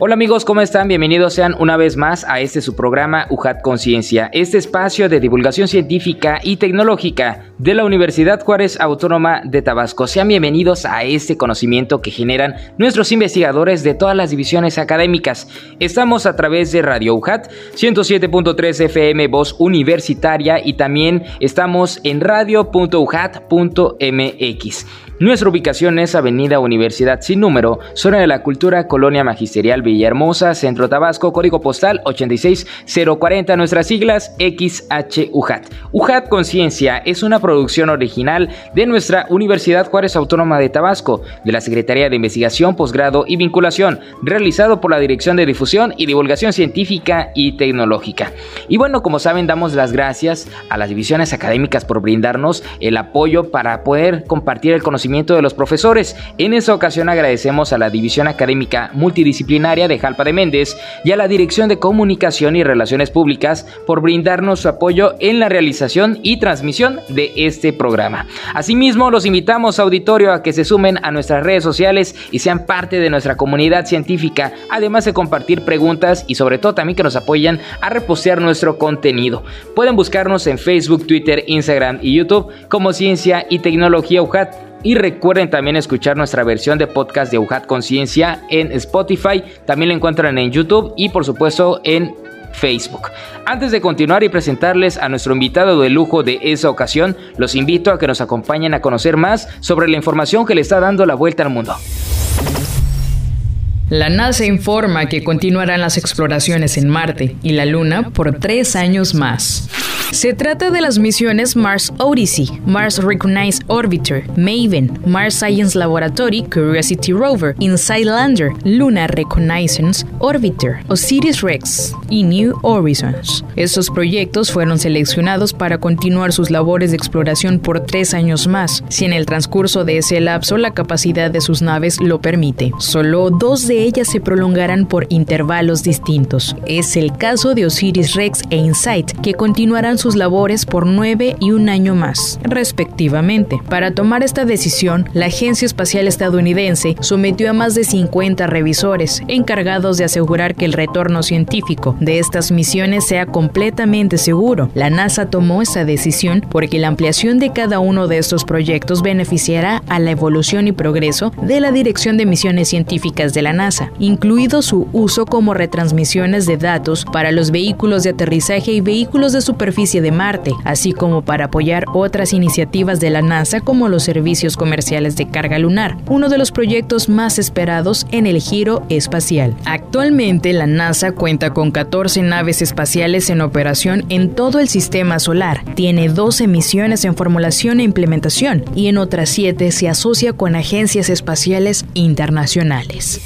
Hola amigos, ¿cómo están? Bienvenidos sean una vez más a este su programa UJAT Conciencia, este espacio de divulgación científica y tecnológica de la Universidad Juárez Autónoma de Tabasco. Sean bienvenidos a este conocimiento que generan nuestros investigadores de todas las divisiones académicas. Estamos a través de Radio UJAT 107.3 FM Voz Universitaria y también estamos en radio.ujat.mx. Nuestra ubicación es Avenida Universidad sin número, zona de la cultura, Colonia Magisterial Villahermosa, Centro Tabasco, código postal 86040, nuestras siglas XHUJAT. UJAT Conciencia es una producción original de nuestra Universidad Juárez Autónoma de Tabasco, de la Secretaría de Investigación, Posgrado y Vinculación, realizado por la Dirección de Difusión y Divulgación Científica y Tecnológica. Y bueno, como saben, damos las gracias a las divisiones académicas por brindarnos el apoyo para poder compartir el conocimiento de los profesores. En esa ocasión agradecemos a la División Académica Multidisciplinaria de Jalpa de Méndez y a la Dirección de Comunicación y Relaciones Públicas por brindarnos su apoyo en la realización y transmisión de este programa. Asimismo, los invitamos, auditorio, a que se sumen a nuestras redes sociales y sean parte de nuestra comunidad científica, además de compartir preguntas y sobre todo también que nos apoyen a repostear nuestro contenido. Pueden buscarnos en Facebook, Twitter, Instagram y YouTube como Ciencia y Tecnología UJAT y recuerden también escuchar nuestra versión de podcast de UJAT Conciencia en Spotify. También la encuentran en YouTube y por supuesto en Facebook. Antes de continuar y presentarles a nuestro invitado de lujo de esa ocasión, los invito a que nos acompañen a conocer más sobre la información que le está dando la vuelta al mundo. La NASA informa que continuarán las exploraciones en Marte y la Luna por tres años más. Se trata de las misiones Mars Odyssey, Mars Recognized Orbiter, Maven, Mars Science Laboratory, Curiosity Rover, Inside Lander, Lunar Reconnaissance Orbiter, Osiris Rex y New Horizons. Estos proyectos fueron seleccionados para continuar sus labores de exploración por tres años más, si en el transcurso de ese lapso la capacidad de sus naves lo permite. Solo dos de ellas se prolongarán por intervalos distintos. Es el caso de Osiris Rex e Insight, que continuarán sus labores por nueve y un año más, respectivamente. Para tomar esta decisión, la Agencia Espacial Estadounidense sometió a más de 50 revisores encargados de asegurar que el retorno científico de estas misiones sea completamente seguro. La NASA tomó esta decisión porque la ampliación de cada uno de estos proyectos beneficiará a la evolución y progreso de la Dirección de Misiones Científicas de la NASA, incluido su uso como retransmisiones de datos para los vehículos de aterrizaje y vehículos de superficie de Marte, así como para apoyar otras iniciativas de la NASA como los servicios comerciales de carga lunar, uno de los proyectos más esperados en el giro espacial. Actualmente la NASA cuenta con 14 naves espaciales en operación en todo el sistema solar, tiene 12 misiones en formulación e implementación y en otras 7 se asocia con agencias espaciales internacionales.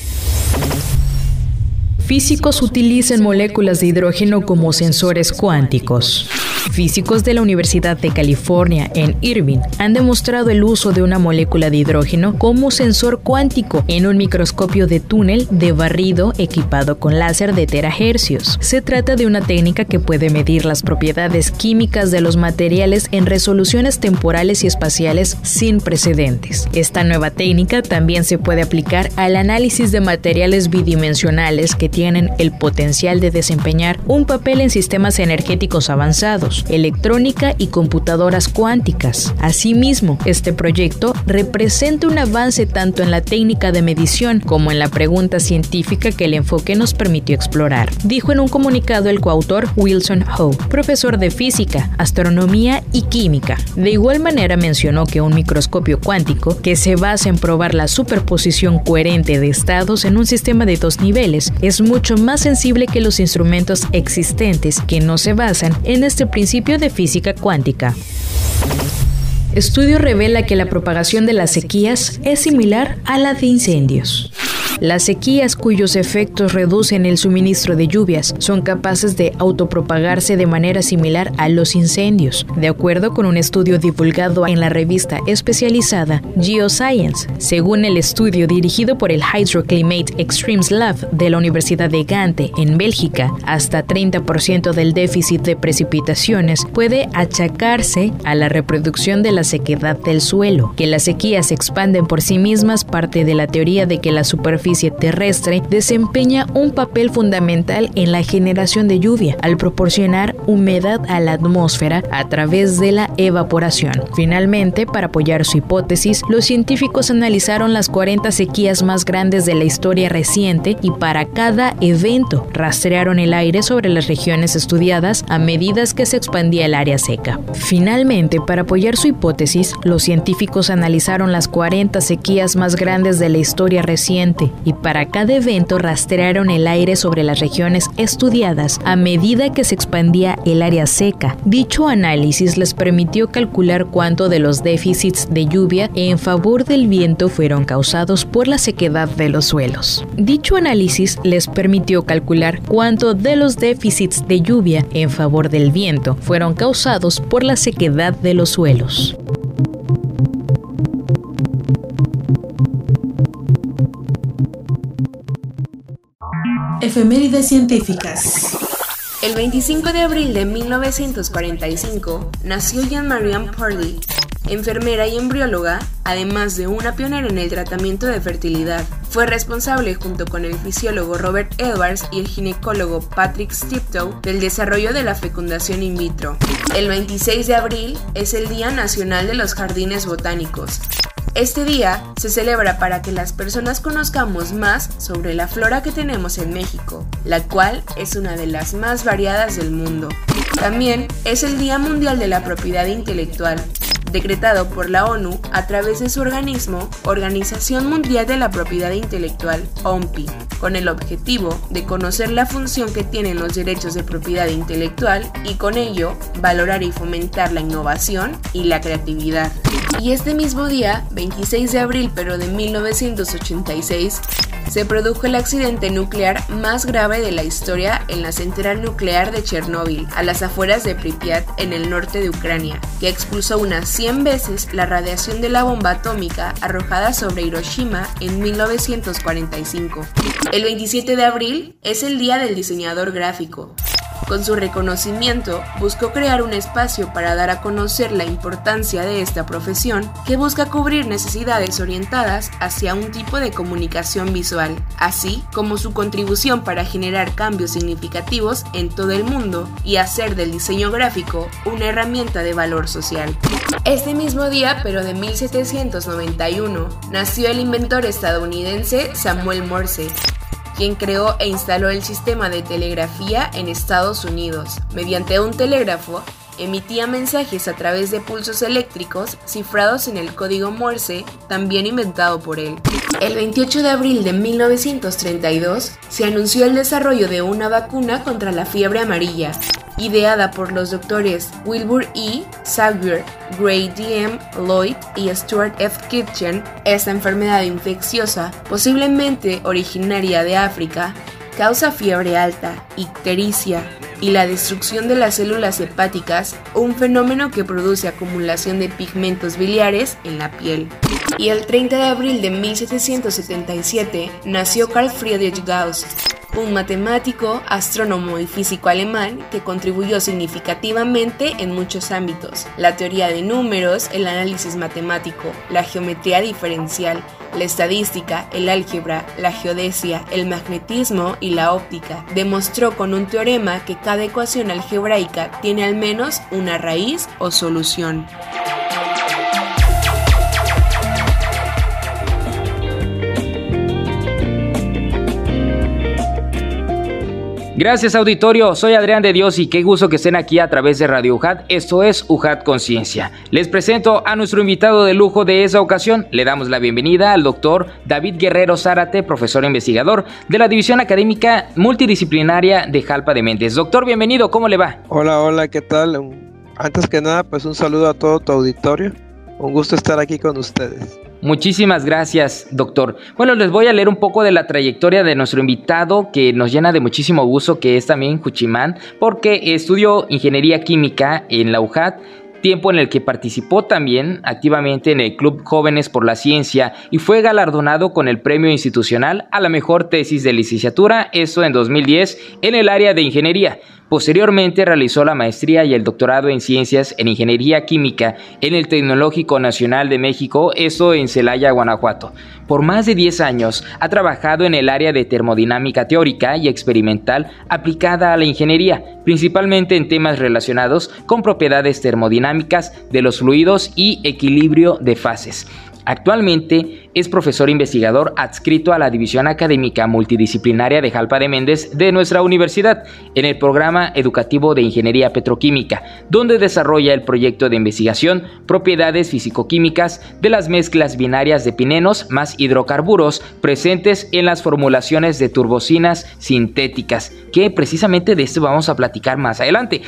Físicos utilizan moléculas de hidrógeno como sensores cuánticos. Físicos de la Universidad de California en Irvine han demostrado el uso de una molécula de hidrógeno como sensor cuántico en un microscopio de túnel de barrido equipado con láser de terahercios. Se trata de una técnica que puede medir las propiedades químicas de los materiales en resoluciones temporales y espaciales sin precedentes. Esta nueva técnica también se puede aplicar al análisis de materiales bidimensionales que tienen el potencial de desempeñar un papel en sistemas energéticos avanzados electrónica y computadoras cuánticas. Asimismo, este proyecto representa un avance tanto en la técnica de medición como en la pregunta científica que el enfoque nos permitió explorar, dijo en un comunicado el coautor Wilson Ho, profesor de física, astronomía y química. De igual manera mencionó que un microscopio cuántico que se basa en probar la superposición coherente de estados en un sistema de dos niveles es mucho más sensible que los instrumentos existentes que no se basan en este principio principio de física cuántica. Estudio revela que la propagación de las sequías es similar a la de incendios. Las sequías cuyos efectos reducen el suministro de lluvias son capaces de autopropagarse de manera similar a los incendios, de acuerdo con un estudio divulgado en la revista especializada Geoscience. Según el estudio dirigido por el Hydroclimate Extremes Lab de la Universidad de Gante en Bélgica, hasta 30% del déficit de precipitaciones puede achacarse a la reproducción de la sequedad del suelo. Que las sequías se expanden por sí mismas parte de la teoría de que la superficie terrestre desempeña un papel fundamental en la generación de lluvia al proporcionar humedad a la atmósfera a través de la evaporación. Finalmente, para apoyar su hipótesis, los científicos analizaron las 40 sequías más grandes de la historia reciente y para cada evento rastrearon el aire sobre las regiones estudiadas a medida que se expandía el área seca. Finalmente, para apoyar su hipótesis, los científicos analizaron las 40 sequías más grandes de la historia reciente y para cada evento rastrearon el aire sobre las regiones estudiadas a medida que se expandía el área seca. Dicho análisis les permitió calcular cuánto de los déficits de lluvia en favor del viento fueron causados por la sequedad de los suelos. Dicho análisis les permitió calcular cuánto de los déficits de lluvia en favor del viento fueron causados por la sequedad de los suelos. Efemérides científicas. El 25 de abril de 1945 nació Jean-Marie Parley, enfermera y embrióloga, además de una pionera en el tratamiento de fertilidad. Fue responsable, junto con el fisiólogo Robert Edwards y el ginecólogo Patrick Stiptoe, del desarrollo de la fecundación in vitro. El 26 de abril es el Día Nacional de los Jardines Botánicos. Este día se celebra para que las personas conozcamos más sobre la flora que tenemos en México, la cual es una de las más variadas del mundo. También es el Día Mundial de la Propiedad Intelectual, decretado por la ONU a través de su organismo Organización Mundial de la Propiedad Intelectual, OMPI, con el objetivo de conocer la función que tienen los derechos de propiedad intelectual y con ello valorar y fomentar la innovación y la creatividad. Y este mismo día, 26 de abril pero de 1986, se produjo el accidente nuclear más grave de la historia en la central nuclear de Chernóbil, a las afueras de Pripyat, en el norte de Ucrania, que expulsó unas 100 veces la radiación de la bomba atómica arrojada sobre Hiroshima en 1945. El 27 de abril es el Día del Diseñador Gráfico. Con su reconocimiento, buscó crear un espacio para dar a conocer la importancia de esta profesión que busca cubrir necesidades orientadas hacia un tipo de comunicación visual, así como su contribución para generar cambios significativos en todo el mundo y hacer del diseño gráfico una herramienta de valor social. Este mismo día, pero de 1791, nació el inventor estadounidense Samuel Morse, quien creó e instaló el sistema de telegrafía en Estados Unidos. Mediante un telégrafo, emitía mensajes a través de pulsos eléctricos cifrados en el código Morse, también inventado por él. El 28 de abril de 1932 se anunció el desarrollo de una vacuna contra la fiebre amarilla, ideada por los doctores Wilbur E. Xavier, Gray D.M. Lloyd y Stuart F. Kitchen, esta enfermedad infecciosa, posiblemente originaria de África, causa fiebre alta, ictericia y la destrucción de las células hepáticas, un fenómeno que produce acumulación de pigmentos biliares en la piel. Y el 30 de abril de 1777 nació Carl Friedrich Gauss, un matemático, astrónomo y físico alemán que contribuyó significativamente en muchos ámbitos, la teoría de números, el análisis matemático, la geometría diferencial, la estadística, el álgebra, la geodesia, el magnetismo y la óptica. Demostró con un teorema que cada ecuación algebraica tiene al menos una raíz o solución. Gracias auditorio, soy Adrián de Dios y qué gusto que estén aquí a través de Radio UJAT. Esto es UJAT Conciencia. Les presento a nuestro invitado de lujo de esa ocasión. Le damos la bienvenida al doctor David Guerrero Zárate, profesor investigador de la División Académica Multidisciplinaria de Jalpa de Mentes. Doctor, bienvenido, ¿cómo le va? Hola, hola, ¿qué tal? Antes que nada, pues un saludo a todo tu auditorio. Un gusto estar aquí con ustedes. Muchísimas gracias, doctor. Bueno, les voy a leer un poco de la trayectoria de nuestro invitado que nos llena de muchísimo gusto, que es también Juchimán, porque estudió ingeniería química en la UJAT tiempo en el que participó también activamente en el Club Jóvenes por la Ciencia y fue galardonado con el premio institucional a la mejor tesis de licenciatura, eso en 2010, en el área de ingeniería. Posteriormente realizó la maestría y el doctorado en ciencias en ingeniería química en el Tecnológico Nacional de México, eso en Celaya, Guanajuato. Por más de 10 años ha trabajado en el área de termodinámica teórica y experimental aplicada a la ingeniería, principalmente en temas relacionados con propiedades termodinámicas de los fluidos y equilibrio de fases. Actualmente es profesor investigador adscrito a la División Académica Multidisciplinaria de Jalpa de Méndez de nuestra universidad en el programa educativo de Ingeniería Petroquímica, donde desarrolla el proyecto de investigación Propiedades Fisicoquímicas de las mezclas binarias de pinenos más hidrocarburos presentes en las formulaciones de turbocinas sintéticas, que precisamente de esto vamos a platicar más adelante.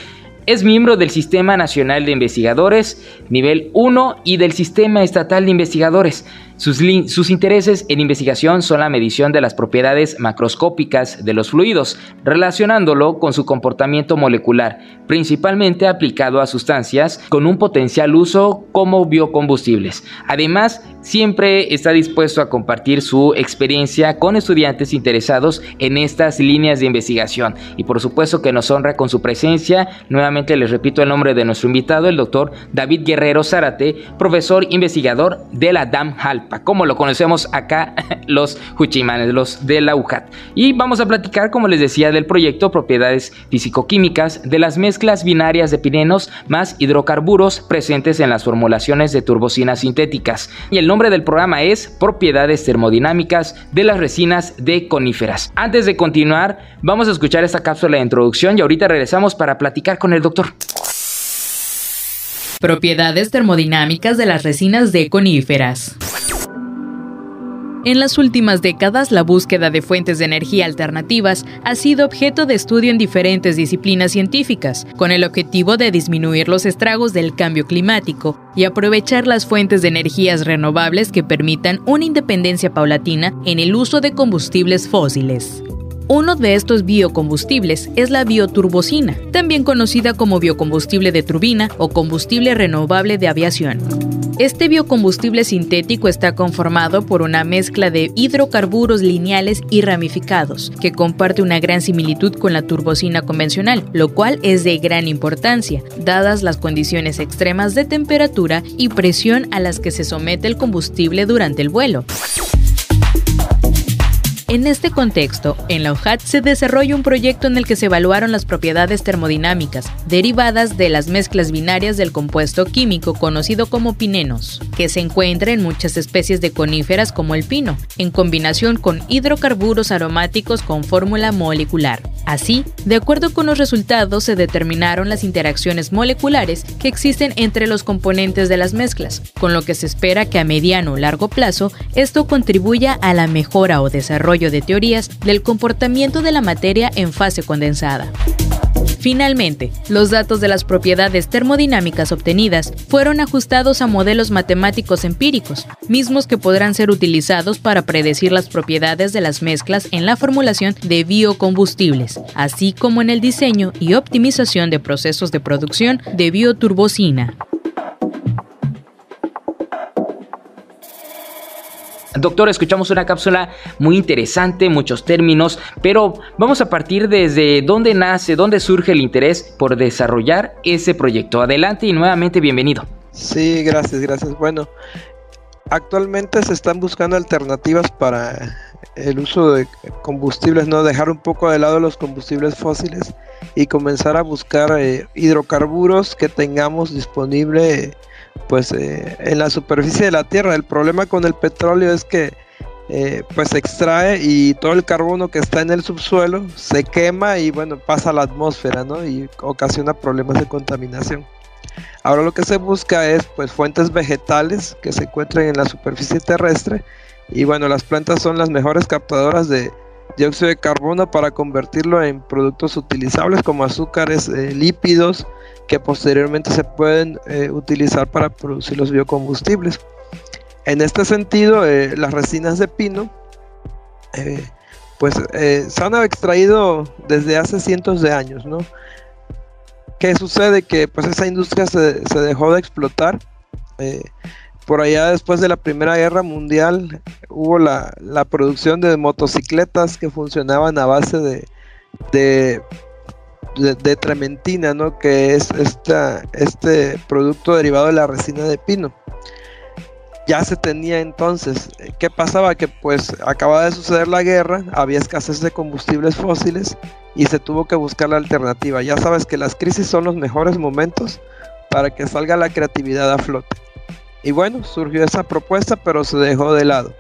Es miembro del Sistema Nacional de Investigadores nivel 1 y del Sistema Estatal de Investigadores. Sus, intereses en investigación son la medición de las propiedades macroscópicas de los fluidos, relacionándolo con su comportamiento molecular, principalmente aplicado a sustancias con un potencial uso como biocombustibles. Además, siempre está dispuesto a compartir su experiencia con estudiantes interesados en estas líneas de investigación. Y por supuesto que nos honra con su presencia. Nuevamente les repito el nombre de nuestro invitado, el doctor David Guerrero Zárate, profesor investigador de la Como lo conocemos acá los Juchimanes, los de la UJAT. Y vamos a platicar, como les decía, del proyecto Propiedades Físico-Químicas de las mezclas binarias de pinenos más hidrocarburos presentes en las formulaciones de turbocinas sintéticas. Y el nombre del programa es Propiedades Termodinámicas de las resinas de coníferas. Antes de continuar, vamos a escuchar esta cápsula de introducción y ahorita regresamos para platicar con el doctor. Propiedades termodinámicas de las resinas de coníferas. En las últimas décadas, la búsqueda de fuentes de energía alternativas ha sido objeto de estudio en diferentes disciplinas científicas, con el objetivo de disminuir los estragos del cambio climático y aprovechar las fuentes de energías renovables que permitan una independencia paulatina en el uso de combustibles fósiles. Uno de estos biocombustibles es la bioturbocina, también conocida como biocombustible de turbina o combustible renovable de aviación. Este biocombustible sintético está conformado por una mezcla de hidrocarburos lineales y ramificados, que comparte una gran similitud con la turbocina convencional, lo cual es de gran importancia, dadas las condiciones extremas de temperatura y presión a las que se somete el combustible durante el vuelo. En este contexto, en la OJAT se desarrolla un proyecto en el que se evaluaron las propiedades termodinámicas derivadas de las mezclas binarias del compuesto químico conocido como pinenos, que se encuentra en muchas especies de coníferas como el pino, en combinación con hidrocarburos aromáticos con fórmula molecular. Así, de acuerdo con los resultados, se determinaron las interacciones moleculares que existen entre los componentes de las mezclas, con lo que se espera que a mediano o largo plazo esto contribuya a la mejora o desarrollo de teorías del comportamiento de la materia en fase condensada. Finalmente, los datos de las propiedades termodinámicas obtenidas fueron ajustados a modelos matemáticos empíricos, mismos que podrán ser utilizados para predecir las propiedades de las mezclas en la formulación de biocombustibles, así como en el diseño y optimización de procesos de producción de bioturbocina. Doctor, escuchamos una cápsula muy interesante, muchos términos, pero vamos a partir desde dónde nace, dónde surge el interés por desarrollar ese proyecto. Adelante y nuevamente bienvenido. Sí, gracias, gracias. Bueno, actualmente se están buscando alternativas para el uso de combustibles, no dejar un poco de lado los combustibles fósiles y comenzar a buscar eh, hidrocarburos que tengamos disponible pues eh, en la superficie de la Tierra. El problema con el petróleo es que eh, pues se extrae y todo el carbono que está en el subsuelo se quema y bueno pasa a la atmósfera ¿no? y ocasiona problemas de contaminación. Ahora lo que se busca es pues fuentes vegetales que se encuentren en la superficie terrestre y bueno las plantas son las mejores captadoras de dióxido de carbono para convertirlo en productos utilizables como azúcares, eh, lípidos, que posteriormente se pueden eh, utilizar para producir los biocombustibles. En este sentido, eh, las resinas de pino, pues se han extraído desde hace cientos de años, ¿no? ¿Qué sucede? Que pues esa industria se, dejó de explotar. Por allá después de la Primera Guerra Mundial hubo la, producción de motocicletas que funcionaban a base de, trementina, ¿no? Que es este producto derivado de la resina de pino ya se tenía entonces. ¿Qué pasaba? Que pues acababa de suceder la guerra, había escasez de combustibles fósiles y se tuvo que buscar la alternativa. Ya sabes que las crisis son los mejores momentos para que salga la creatividad a flote. Y bueno, surgió esa propuesta, pero se dejó de lado.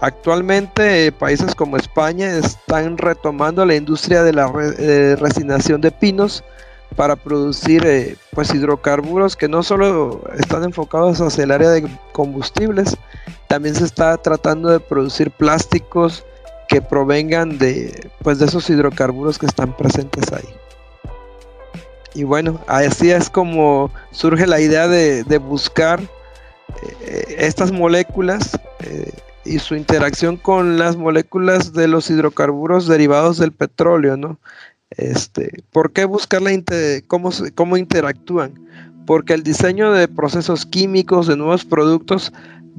Actualmente eh, países como España están retomando la industria de la eh, resinación de pinos para producir eh, pues hidrocarburos que no solo están enfocados hacia el área de combustibles, también se está tratando de producir plásticos que provengan de pues de esos hidrocarburos que están presentes ahí. Y bueno, así es como surge la idea de, buscar eh, estas moléculas eh, y su interacción con las moléculas de los hidrocarburos derivados del petróleo, ¿no? Este, ¿Por qué buscar la cómo, cómo interactúan? Porque el diseño de procesos químicos, de nuevos productos,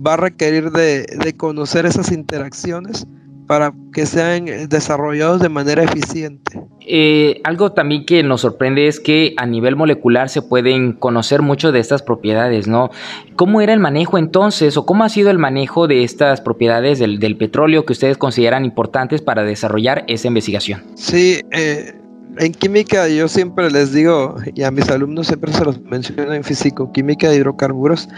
va a requerir de, conocer esas interacciones para que sean desarrollados de manera eficiente. Eh, algo también que nos sorprende es que a nivel molecular se pueden conocer mucho de estas propiedades, ¿no? ¿Cómo era el manejo entonces o cómo ha sido el manejo de estas propiedades del, del petróleo que ustedes consideran importantes para desarrollar esa investigación? Sí, eh, en química yo siempre les digo, y a mis alumnos siempre se los menciono en físico, química de hidrocarburos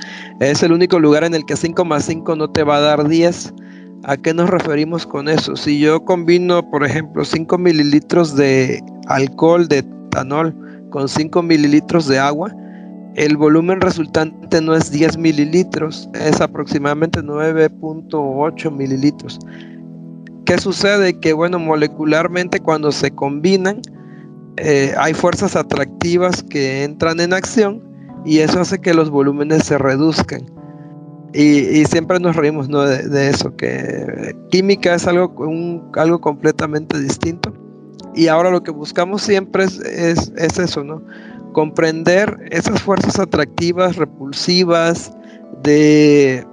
es el único lugar en el que 5 más 5 no te va a dar 10. ¿A qué nos referimos con eso? Si yo combino, por ejemplo, 5 mililitros de alcohol, de etanol, con 5 mililitros de agua, el volumen resultante no es 10 mililitros, es aproximadamente 9.8 mililitros. ¿Qué sucede? Que bueno, molecularmente cuando se combinan, eh, hay fuerzas atractivas que entran en acción y eso hace que los volúmenes se reduzcan. Y, siempre nos reímos de, eso, que química es algo, algo completamente distinto. Y ahora lo que buscamos siempre es, es, eso, ¿no? Comprender esas fuerzas atractivas, repulsivas, de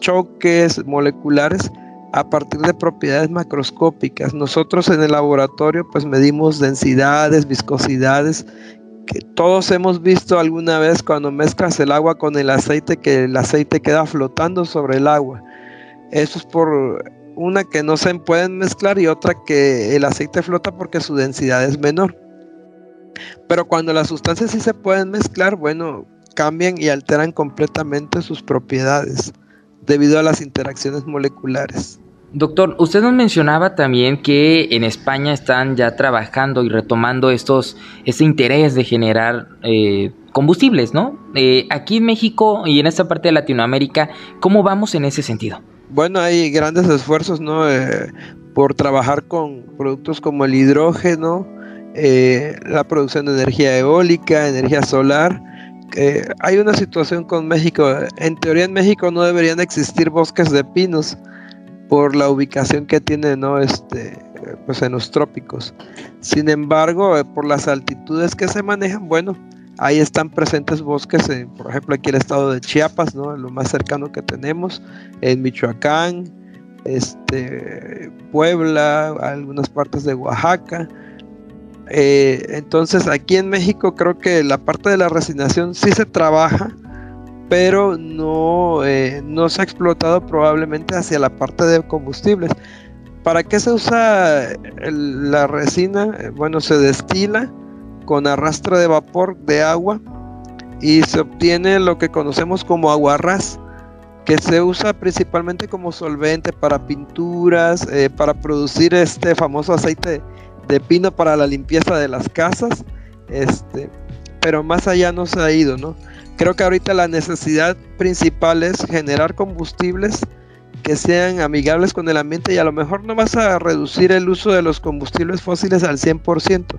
choques moleculares a partir de propiedades macroscópicas. Nosotros en el laboratorio pues medimos densidades, viscosidades, que todos hemos visto alguna vez cuando mezclas el agua con el aceite que el aceite queda flotando sobre el agua. Eso es por una que no se pueden mezclar y otra que el aceite flota porque su densidad es menor. Pero cuando las sustancias sí se pueden mezclar, bueno, cambian y alteran completamente sus propiedades debido a las interacciones moleculares. Doctor, usted nos mencionaba también que en España están ya trabajando y retomando estos, este interés de generar eh, combustibles, ¿no? Eh, aquí en México y en esta parte de Latinoamérica, ¿cómo vamos en ese sentido? Bueno, hay grandes esfuerzos, ¿no? Eh, por trabajar con productos como el hidrógeno, la producción de energía eólica, energía solar. hay una situación con México. En teoría en México no deberían existir bosques de pinos por la ubicación que tiene ¿no? este, pues en los trópicos. Sin embargo, eh, por las altitudes que se manejan, bueno, ahí están presentes bosques, en, por ejemplo, aquí el estado de Chiapas, ¿no? lo más cercano que tenemos, en Michoacán, este, Puebla, algunas partes de Oaxaca. Eh, entonces, aquí en México creo que la parte de la resinación sí se trabaja, pero no, eh, no se ha explotado probablemente hacia la parte de combustibles. ¿Para qué se usa la resina? Eh, bueno, se destila con arrastre de vapor de agua y se obtiene lo que conocemos como aguarrás, que se usa principalmente como solvente para pinturas, eh, para producir este famoso aceite de pino para la limpieza de las casas, este, pero más allá no se ha ido, ¿no? Creo que ahorita la necesidad principal es generar combustibles que sean amigables con el ambiente y a lo mejor no vas a reducir el uso de los combustibles fósiles al 100%,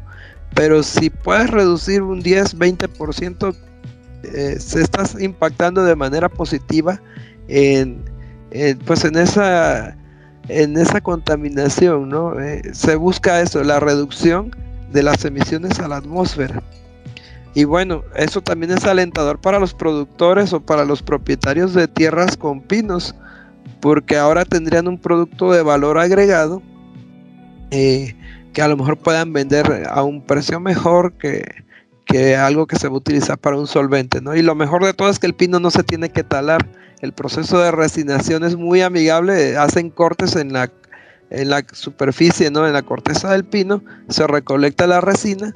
pero si puedes reducir un 10, 20%, eh, se estás impactando de manera positiva en, pues en esa, en esa contaminación, ¿no? Eh, se busca eso, la reducción de las emisiones a la atmósfera. Y bueno, eso también es alentador para los productores o para los propietarios de tierras con pinos, porque ahora tendrían un producto de valor agregado eh, que a lo mejor puedan vender a un precio mejor que, que algo que se va a utilizar para un solvente, ¿no? Y lo mejor de todo es que el pino no se tiene que talar. El proceso de resinación es muy amigable, hacen cortes en la, en la superficie, ¿no? En la corteza del pino, se recolecta la resina,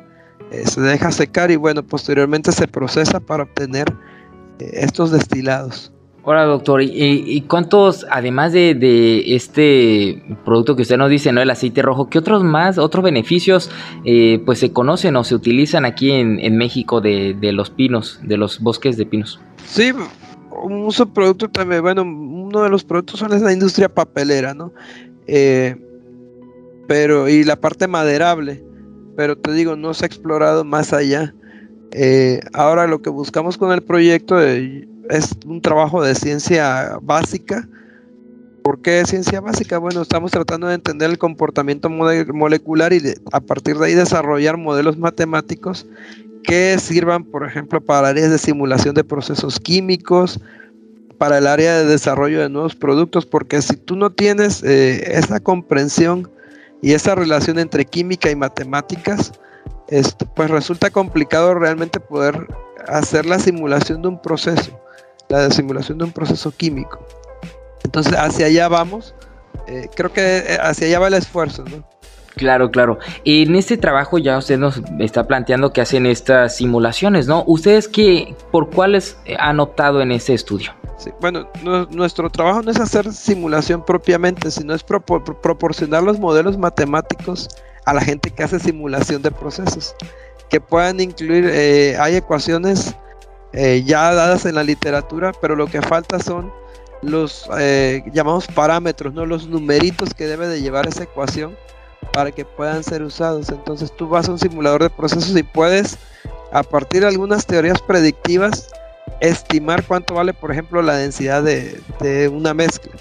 eh, se deja secar y bueno, posteriormente se procesa para obtener eh, estos destilados. Hola doctor, ¿y, cuántos, además de, este producto que usted nos dice, ¿no? El aceite rojo, ¿qué otros más, otros beneficios eh, pues se conocen o se utilizan aquí en, México de, los pinos, de los bosques de pinos? Sí, un uso producto también, bueno, uno de los productos son la industria papelera, ¿no? Eh, pero, y la parte maderable, pero te digo, no se ha explorado más allá. Eh, ahora lo que buscamos con el proyecto es un trabajo de ciencia básica. ¿Por qué ciencia básica? Bueno, estamos tratando de entender el comportamiento molecular y a partir de ahí desarrollar modelos matemáticos que sirvan, por ejemplo, para áreas de simulación de procesos químicos, para el área de desarrollo de nuevos productos, porque si tú no tienes eh, esa comprensión y esa relación entre química y matemáticas, pues resulta complicado realmente poder hacer la simulación de un proceso la simulación de un proceso químico. Entonces, hacia allá vamos. Eh, creo que eh, hacia allá va el esfuerzo, ¿no? Claro, claro. En este trabajo ya usted nos está planteando que hacen estas simulaciones, ¿no? ¿Ustedes qué, por cuáles han optado en ese estudio? Bueno, nuestro trabajo no es hacer simulación propiamente, sino es proporcionar los modelos matemáticos a la gente que hace simulación de procesos, que puedan incluir, eh, hay ecuaciones eh, ya dadas en la literatura, pero lo que falta son los eh, llamados parámetros, ¿no? los numeritos que debe de llevar esa ecuación para que puedan ser usados. Entonces tú vas a un simulador de procesos y puedes, a partir de algunas teorías predictivas, estimar cuánto vale, por ejemplo, la densidad de, una mezcla.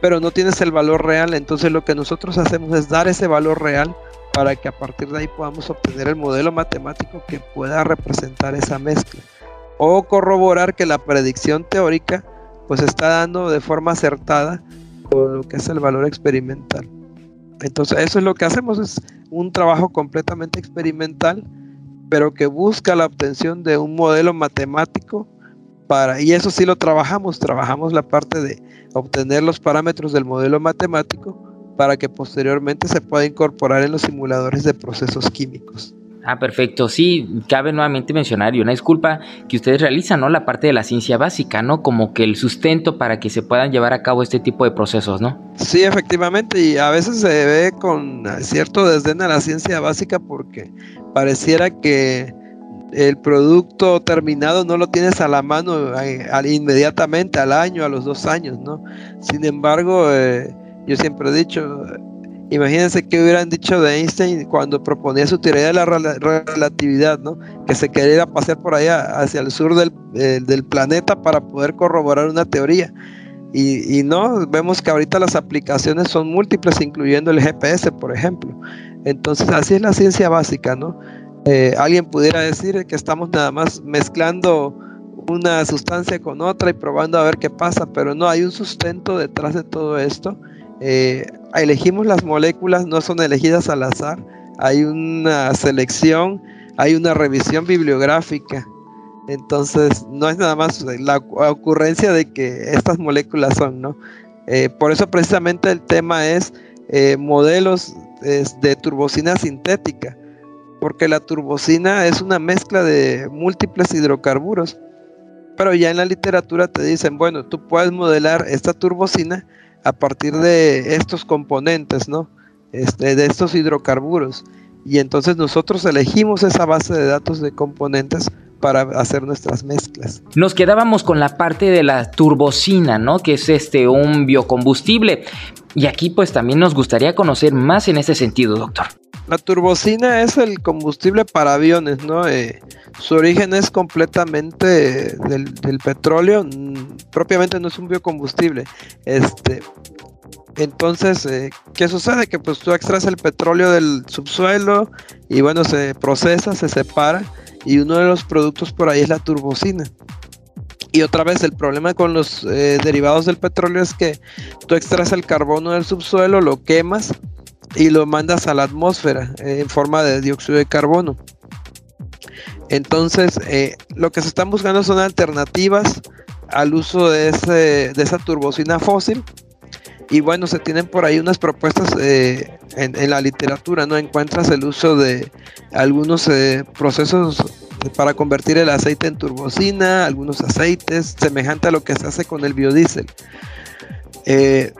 Pero no tienes el valor real, entonces lo que nosotros hacemos es dar ese valor real para que a partir de ahí podamos obtener el modelo matemático que pueda representar esa mezcla o corroborar que la predicción teórica pues está dando de forma acertada con lo que es el valor experimental. Entonces eso es lo que hacemos, es un trabajo completamente experimental, pero que busca la obtención de un modelo matemático para, y eso sí lo trabajamos, trabajamos la parte de obtener los parámetros del modelo matemático para que posteriormente se pueda incorporar en los simuladores de procesos químicos. Ah, perfecto. Sí, cabe nuevamente mencionar y una disculpa que ustedes realizan, ¿no? La parte de la ciencia básica, ¿no? Como que el sustento para que se puedan llevar a cabo este tipo de procesos, ¿no? Sí, efectivamente, y a veces se ve con cierto desdén a la ciencia básica porque pareciera que el producto terminado no lo tienes a la mano eh, inmediatamente, al año, a los dos años, ¿no? Sin embargo, eh, yo siempre he dicho, Imagínense que hubieran dicho de Einstein cuando proponía su teoría de la relatividad, ¿no? Que se quería pasear por allá hacia el sur eh, del, planeta para poder corroborar una teoría. Y, no, vemos que ahorita las aplicaciones son múltiples, incluyendo el GPS, por ejemplo. Entonces, así es la ciencia básica, ¿no? Eh, alguien pudiera decir que estamos nada más mezclando una sustancia con otra y probando a ver qué pasa, pero no, hay un sustento detrás de todo esto eh, elegimos las moléculas, no son elegidas al azar, hay una selección, hay una revisión bibliográfica. Entonces, no es nada más la ocurrencia de que estas moléculas son, ¿no? Eh, por eso precisamente el tema es eh, modelos de turbocina sintética, porque la turbocina es una mezcla de múltiples hidrocarburos. Pero ya en la literatura te dicen, bueno, tú puedes modelar esta turbocina a partir de estos componentes, ¿no? Este, de estos hidrocarburos. Y entonces nosotros elegimos esa base de datos de componentes para hacer nuestras mezclas. Nos quedábamos con la parte de la turbocina, ¿no? Que es este un biocombustible. Y aquí pues también nos gustaría conocer más en ese sentido, doctor. La turbocina es el combustible para aviones, ¿no? Eh, su origen es completamente del, petróleo, propiamente no es un biocombustible. Este, entonces, eh, ¿qué sucede? Que pues tú extraes el petróleo del subsuelo y bueno, se procesa, se separa y uno de los productos por ahí es la turbocina. Y otra vez el problema con los eh, derivados del petróleo es que tú extraes el carbono del subsuelo, lo quemas y lo mandas a la atmósfera eh, en forma de dióxido de carbono. Entonces, eh, lo que se están buscando son alternativas al uso de, ese, de esa turbocina fósil. Y bueno, se tienen por ahí unas propuestas en, en, la literatura, ¿no? Encuentras el uso de algunos procesos para convertir el aceite en turbocina, algunos aceites, semejante a lo que se hace con el biodiesel. Eh,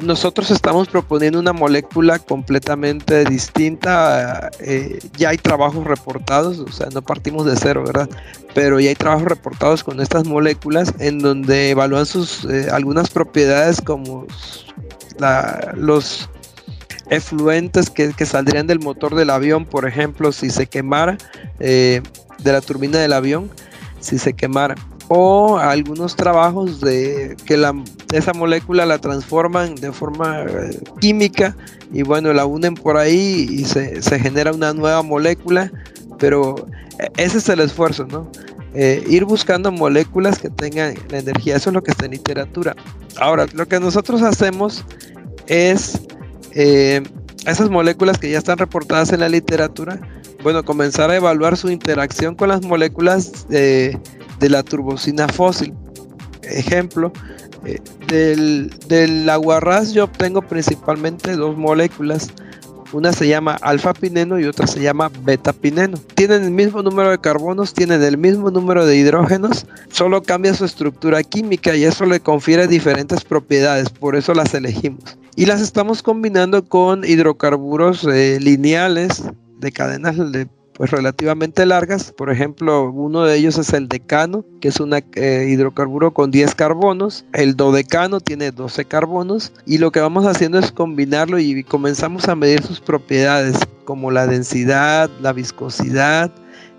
nosotros estamos proponiendo una molécula completamente distinta. Eh, ya hay trabajos reportados, o sea, no partimos de cero, ¿verdad? Pero ya hay trabajos reportados con estas moléculas en donde evalúan sus eh, algunas propiedades como los efluentes que, saldrían del motor del avión, por ejemplo, si se quemara de la turbina del avión si se quemara. O algunos trabajos de que la, esa molécula la transforman de forma eh, química y bueno, la unen por ahí y se, genera una nueva molécula. Pero eh, ese es el esfuerzo, ¿no? Eh, ir buscando moléculas que tengan la energía. Eso es lo que está en literatura. Ahora, lo que nosotros hacemos es esas moléculas que ya están reportadas en la literatura, bueno, comenzar a evaluar su interacción con las moléculas de, la turbocina fósil. Ejemplo, eh, del, del aguarrás yo obtengo principalmente dos moléculas. Una se llama alfa-pineno y otra se llama beta-pineno. Tienen el mismo número de carbonos, tienen el mismo número de hidrógenos, solo cambia su estructura química y eso le confiere diferentes propiedades, por eso las elegimos. Y las estamos combinando con hidrocarburos eh, lineales de cadenas pues relativamente largas. Por ejemplo, uno de ellos es el decano, que es un eh, hidrocarburo con 10 carbonos. El dodecano tiene 12 carbonos. Y lo que vamos haciendo es combinarlo y comenzamos a medir sus propiedades, como la densidad, la viscosidad,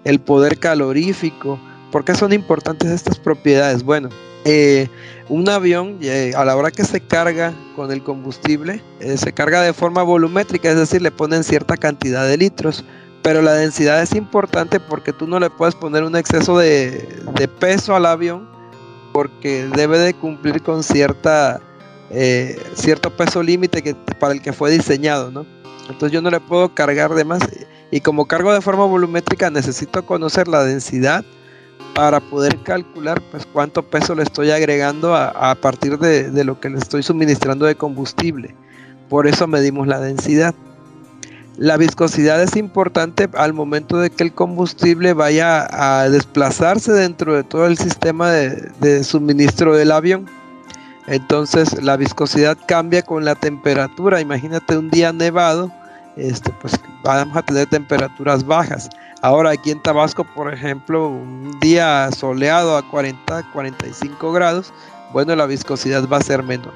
el poder calorífico. ¿Por qué son importantes estas propiedades? Bueno, eh, un avión eh, a la hora que se carga con el combustible se carga de forma volumétrica, es decir, le ponen cierta cantidad de litros pero la densidad es importante porque tú no le puedes poner un exceso de, peso al avión porque debe de cumplir con cierta eh, cierto peso límite que para el que fue diseñado, ¿no? Entonces yo no le puedo cargar de más y como cargo de forma volumétrica necesito conocer la densidad para poder calcular pues cuánto peso le estoy agregando a, partir de, de lo que le estoy suministrando de combustible. Por eso medimos la densidad. La viscosidad es importante al momento de que el combustible vaya a desplazarse dentro de todo el sistema de, suministro del avión. Entonces la viscosidad cambia con la temperatura. Imagínate un día nevado, este, pues vamos a tener temperaturas bajas. Ahora aquí en Tabasco, por ejemplo, un día soleado a 40, 45 grados, bueno, la viscosidad va a ser menor.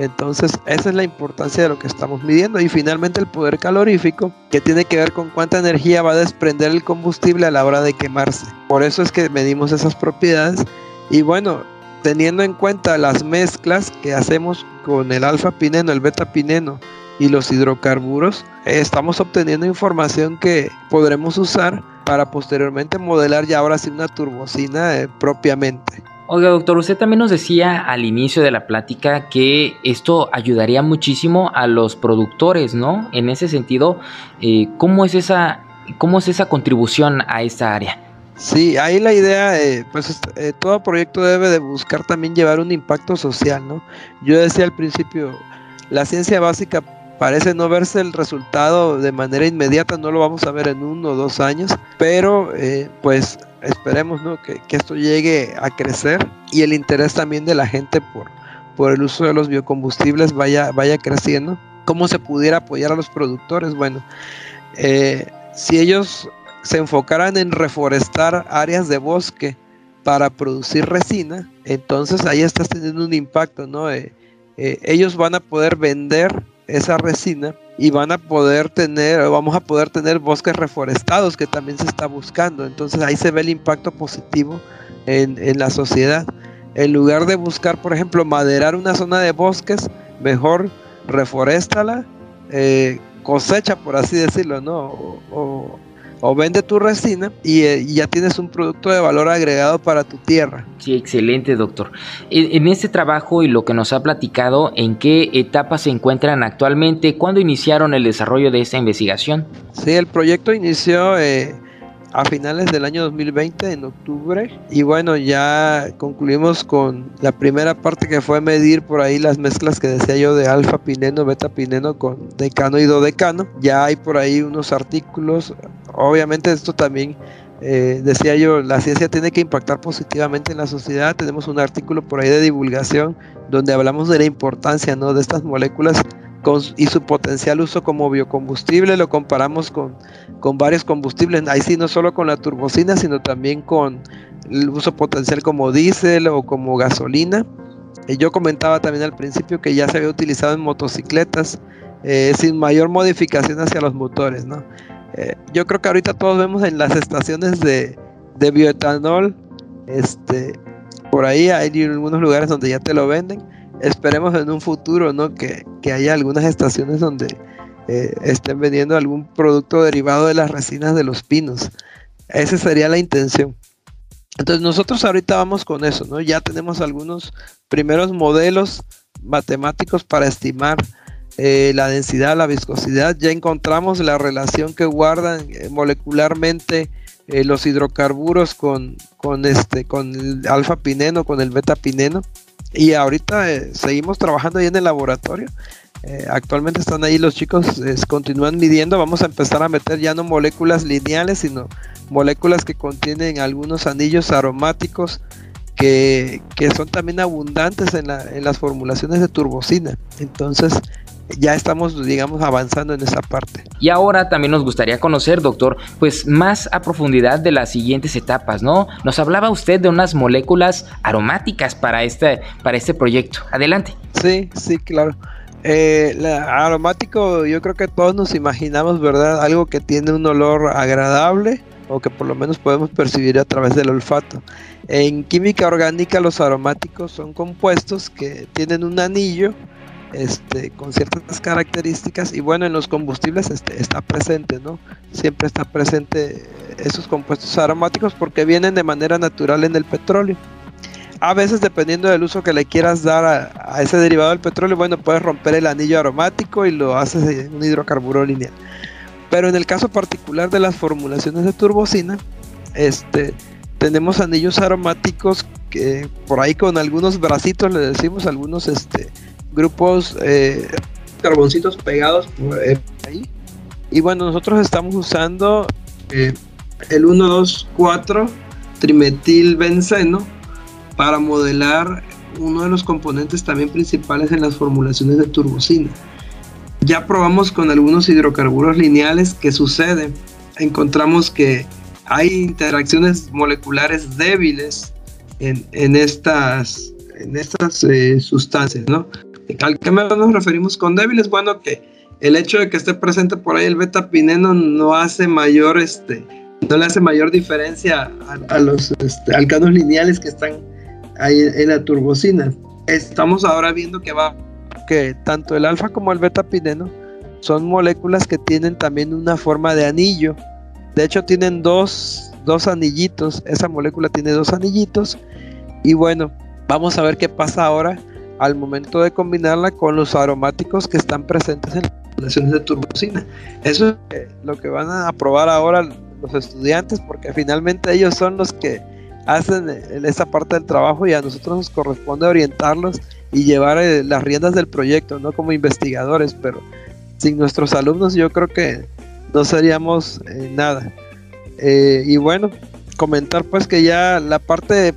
Entonces, esa es la importancia de lo que estamos midiendo. Y finalmente el poder calorífico, que tiene que ver con cuánta energía va a desprender el combustible a la hora de quemarse. Por eso es que medimos esas propiedades. Y bueno, teniendo en cuenta las mezclas que hacemos con el alfa pineno, el beta pineno y los hidrocarburos, estamos obteniendo información que podremos usar para posteriormente modelar ya ahora sí una turbocina eh, propiamente. Oiga, doctor, usted también nos decía al inicio de la plática que esto ayudaría muchísimo a los productores, ¿no? En ese sentido, eh, ¿cómo, es esa, ¿cómo es esa contribución a esta área? Sí, ahí la idea, eh, pues eh, todo proyecto debe de buscar también llevar un impacto social, ¿no? Yo decía al principio, la ciencia básica parece no verse el resultado de manera inmediata, no lo vamos a ver en uno o dos años, pero pues esperemos que, esto llegue a crecer y el interés también de la gente por, por el uso de los biocombustibles vaya, vaya creciendo. ¿Cómo se pudiera apoyar a los productores? Bueno, eh, si ellos se enfocaran en reforestar áreas de bosque para producir resina, entonces ahí estás teniendo un impacto, ¿no? Eh, eh, ellos van a poder vender esa resina y van a poder tener, vamos a poder tener bosques reforestados que también se está buscando. Entonces ahí se ve el impacto positivo en, la sociedad. En lugar de buscar, por ejemplo, maderar una zona de bosques, mejor reforéstala, eh, cosecha, por así decirlo, ¿no? Vende tu resina eh, y, ya tienes un producto de valor agregado para tu tierra. Sí, excelente, doctor. En, este trabajo y lo que nos ha platicado, ¿en qué etapa se encuentran actualmente? ¿Cuándo iniciaron el desarrollo de esta investigación? Sí, el proyecto inició eh, a finales del año 2020, en octubre. Y bueno, ya concluimos con la primera parte que fue medir por ahí las mezclas que decía yo de alfa pineno, beta pineno con decano y dodecano. Ya hay por ahí unos artículos. Obviamente esto también eh, decía yo, la ciencia tiene que impactar positivamente en la sociedad. Tenemos un artículo por ahí de divulgación donde hablamos de la importancia ¿no? de estas moléculas y su potencial uso como biocombustible lo comparamos con, con varios combustibles, ahí sí no solo con la turbocina, sino también con el uso potencial como diésel o como gasolina. Y yo comentaba también al principio que ya se había utilizado en motocicletas eh, sin mayor modificación hacia los motores. ¿no? Eh, yo creo que ahorita todos vemos en las estaciones de, de bioetanol, este, por ahí hay algunos lugares donde ya te lo venden esperemos en un futuro, ¿no? Que, haya algunas estaciones donde eh, estén vendiendo algún producto derivado de las resinas de los pinos. Esa sería la intención. Entonces nosotros ahorita vamos con eso, ¿no? Ya tenemos algunos primeros modelos matemáticos para estimar eh, la densidad, la viscosidad. Ya encontramos la relación que guardan eh, molecularmente los hidrocarburos con, con, este, con el alfa pineno, con el beta pineno. Y ahorita eh, seguimos trabajando ahí en el laboratorio. Eh, actualmente están ahí los chicos, continúan midiendo. Vamos a empezar a meter ya no moléculas lineales, sino moléculas que contienen algunos anillos aromáticos que, son también abundantes en, en las formulaciones de turbocina. Entonces, ya estamos, digamos, avanzando en esa parte. Y ahora también nos gustaría conocer, doctor, pues más a profundidad de las siguientes etapas, ¿no? Nos hablaba usted de unas moléculas aromáticas para este, para este proyecto. Adelante. Sí, sí, claro. Eh, aromático, yo creo que todos nos imaginamos, ¿verdad? Algo que tiene un olor agradable o que por lo menos podemos percibir a través del olfato. En química orgánica los aromáticos son compuestos que tienen un anillo este, con ciertas características y bueno, en los combustibles este, está presente, ¿no? Siempre está presente esos compuestos aromáticos porque vienen de manera natural en el petróleo. A veces dependiendo del uso que le quieras dar a, ese derivado del petróleo, bueno, puedes romper el anillo aromático y lo haces un hidrocarburo lineal. Pero en el caso particular de las formulaciones de turbocina, este, tenemos anillos aromáticos que por ahí con algunos bracitos le decimos, algunos este, grupos eh, carboncitos pegados por eh, ahí. Y bueno, nosotros estamos usando eh, el 1,2,4 trimetilbenceno para modelar uno de los componentes también principales en las formulaciones de turbocina. Ya probamos con algunos hidrocarburos lineales que sucede. Encontramos que hay interacciones moleculares débiles en, en estas, en estas sustancias, ¿no? ¿Al qué nos referimos con débiles? Bueno, que el hecho de que esté presente por ahí el beta pineno no hace mayor, este, no le hace mayor diferencia a, los este, alcanos lineales que están ahí en la turbocina. Estamos ahora viendo que va que tanto el alfa como el beta pineno son moléculas que tienen también una forma de anillo. De hecho, tienen dos, dos anillitos. Esa molécula tiene dos anillitos. Y bueno, vamos a ver qué pasa ahora al momento de combinarla con los aromáticos que están presentes en las formulaciones de turbocina. Eso es lo que van a probar ahora los estudiantes porque finalmente ellos son los que hacen esa parte del trabajo y a nosotros nos corresponde orientarlos y llevar eh, las riendas del proyecto, no como investigadores, pero sin nuestros alumnos yo creo que no seríamos eh, nada. Eh, y bueno, comentar pues que ya la parte